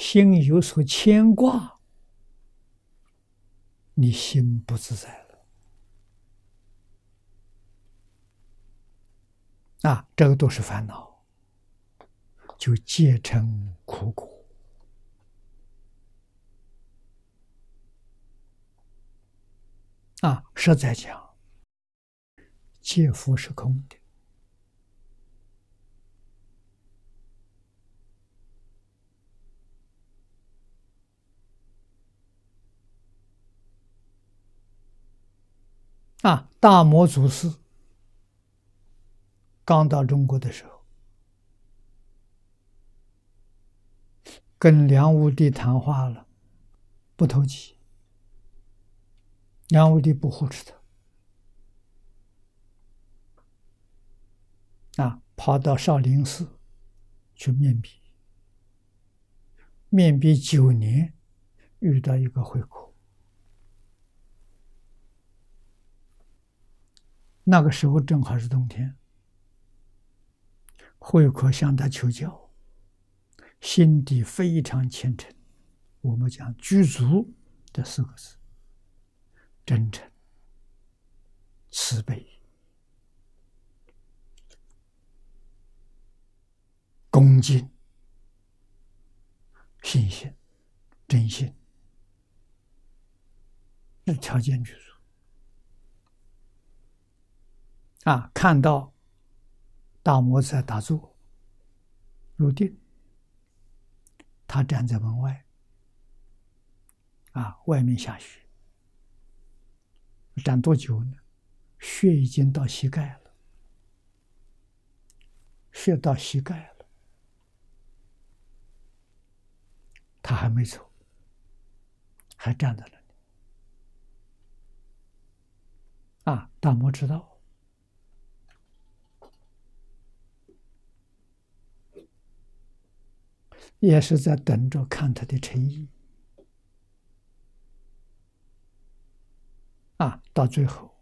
心有所牵挂，你心不自在了。啊，这个都是烦恼，就结成苦果。啊，实在讲，借福是空的。啊，大摩祖师刚到中国的时候，跟梁武帝谈话了，不投机。梁武帝不护持他，啊，跑到少林寺去面壁，面壁九年，遇到一个慧可。那个时候正好是冬天，慧可向他求教，心底非常虔诚，我们讲具足这四个字。真诚、慈悲、恭敬、信心、真心，这条件具足。啊，看到大摩在打坐入定，他站在门外，啊，外面下雪。站多久呢？血已经到膝盖了，血到膝盖了，他还没走，还站在那里。啊，大摩知道，也是在等着看他的诚意。啊，到最后，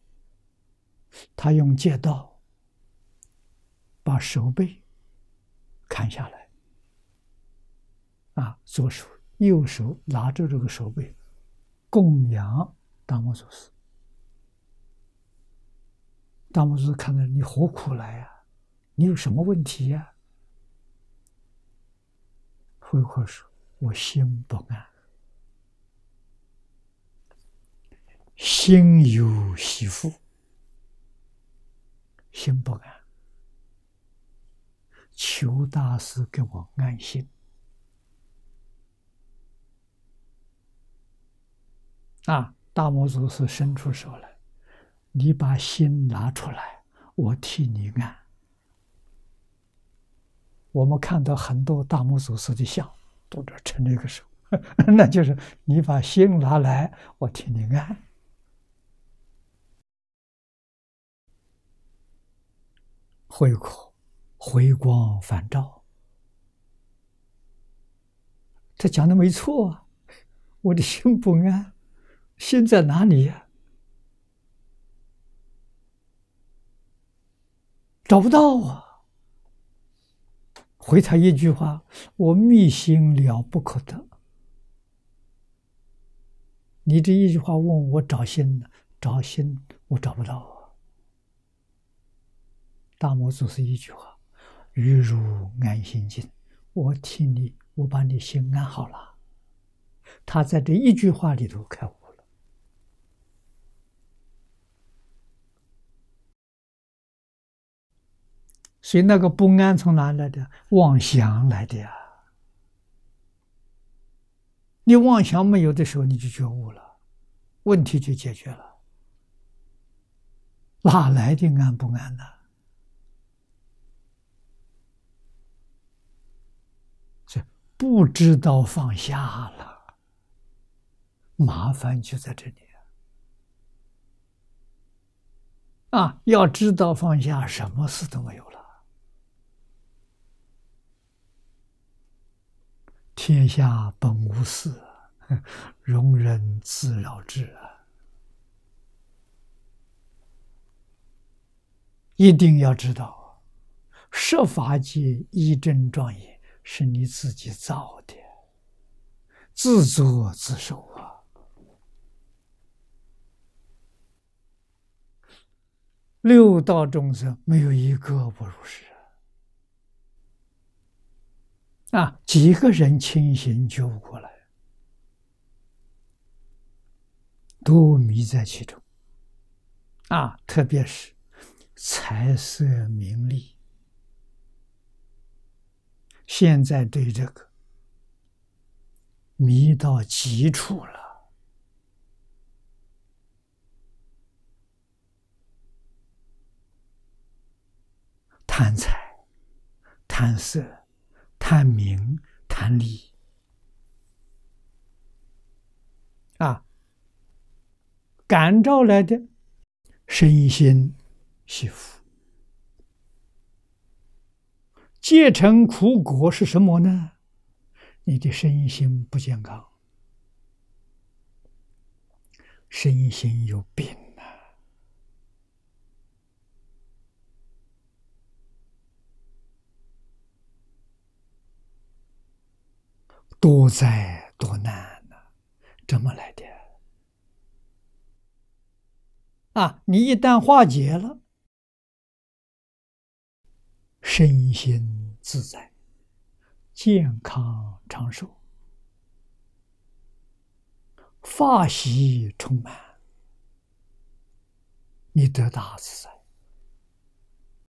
他用剑刀把手背砍下来。啊，左手、右手拿着这个手背，供养大摩祖师。大摩祖师看到你何苦来呀？你有什么问题呀？慧可说：“我心不安。”心有喜福，心不安，求大师给我安心。啊！大魔祖师伸出手来，你把心拿出来，我替你安。我们看到很多大魔祖师的像，都这撑着一个手，那就是你把心拿来，我替你安。慧可回光返照，他讲的没错啊！我的心不安，心在哪里呀？找不到啊！回他一句话：“我密心了不可得。”你这一句话问我找心呢？找心我找不到。大摩祖师一句话：“欲如安心经。”我替你，我把你心安好了。他在这一句话里头开悟了。所以那个不安从哪来的？妄想来的呀！你妄想没有的时候，你就觉悟了，问题就解决了。哪来的安不安呢？这不知道放下了，麻烦就在这里啊！要知道放下，什么事都没有了。天下本无事，容人自扰之！一定要知道，设法界一真庄严。是你自己造的，自作自受啊！六道众生没有一个不如是啊！几个人清醒救过来，都迷在其中啊！特别是财色名利，现在对这个。迷到极处了，贪财、贪色、贪名、贪利啊！感召来的身心幸福，结成苦果是什么呢？你的身心不健康，身心有病呐，多灾多难呐，这么来的？啊，你一旦化解了，身心自在。健康长寿，法喜充满，你得大自在。